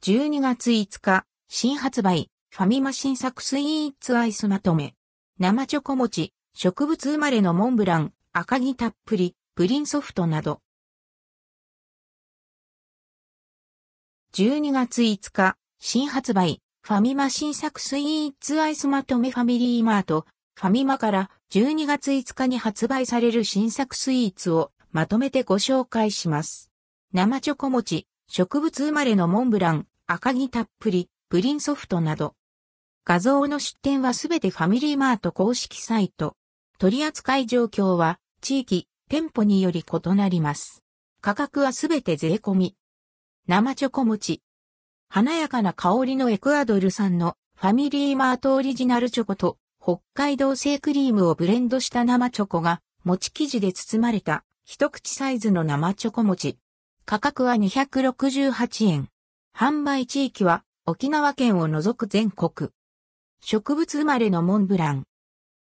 12月5日、新発売、ファミマ新作スイーツアイスまとめ。生チョコ餅、植物生まれのモンブラン、赤木たっぷり、プリンソフトなど。12月5日、新発売、ファミマ新作スイーツアイスまとめファミリーマート、ファミマから12月5日に発売される新作スイーツをまとめてご紹介します。生チョコ餅、植物生まれのモンブラン、赤木たっぷり、プリンソフトなど。画像の出展はすべてファミリーマート公式サイト。取扱い状況は地域、店舗により異なります。価格はすべて税込み。生チョコ餅。華やかな香りのエクアドル産のファミリーマートオリジナルチョコと北海道製クリームをブレンドした生チョコが餅生地で包まれた一口サイズの生チョコ餅。価格は268円。販売地域は沖縄県を除く全国。植物生まれのモンブラン。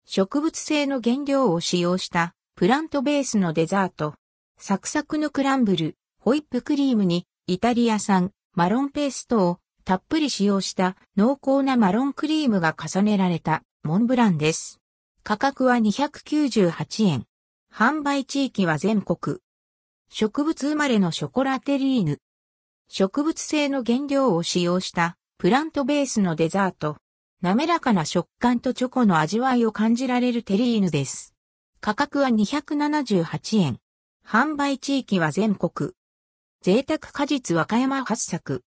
植物性の原料を使用したプラントベースのデザート。サクサクのクランブル、ホイップクリームにイタリア産マロンペーストをたっぷり使用した濃厚なマロンクリームが重ねられたモンブランです。価格は298円。販売地域は全国。植物生まれのショコラテリーヌ。植物性の原料を使用したプラントベースのデザート。滑らかな食感とチョコの味わいを感じられるテリーヌです。価格は278円。販売地域は全国。贅沢果実和歌山発作。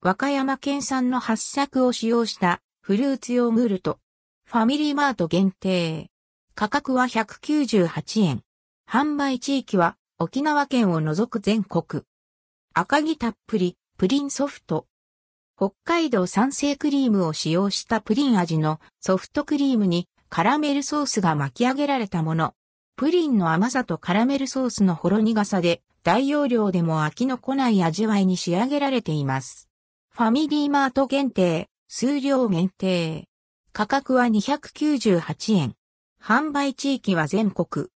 和歌山県産の発作を使用したフルーツヨーグルト。ファミリーマート限定。価格は198円。販売地域は沖縄県を除く全国。赤木たっぷり、プリンソフト。北海道産生クリームを使用したプリン味のソフトクリームにカラメルソースが巻き上げられたもの。プリンの甘さとカラメルソースのほろ苦さで大容量でも飽きのこない味わいに仕上げられています。ファミリーマート限定、数量限定。価格は298円。販売地域は全国。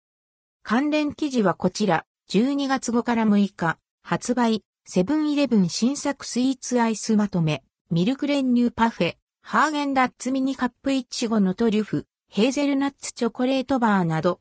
関連記事はこちら。12月5から6日、発売、セブンイレブン新作スイーツアイスまとめ、ミルク練乳パフェ、ハーゲンダッツミニカップイチゴのトリュフ、ヘーゼルナッツチョコレートバーなど、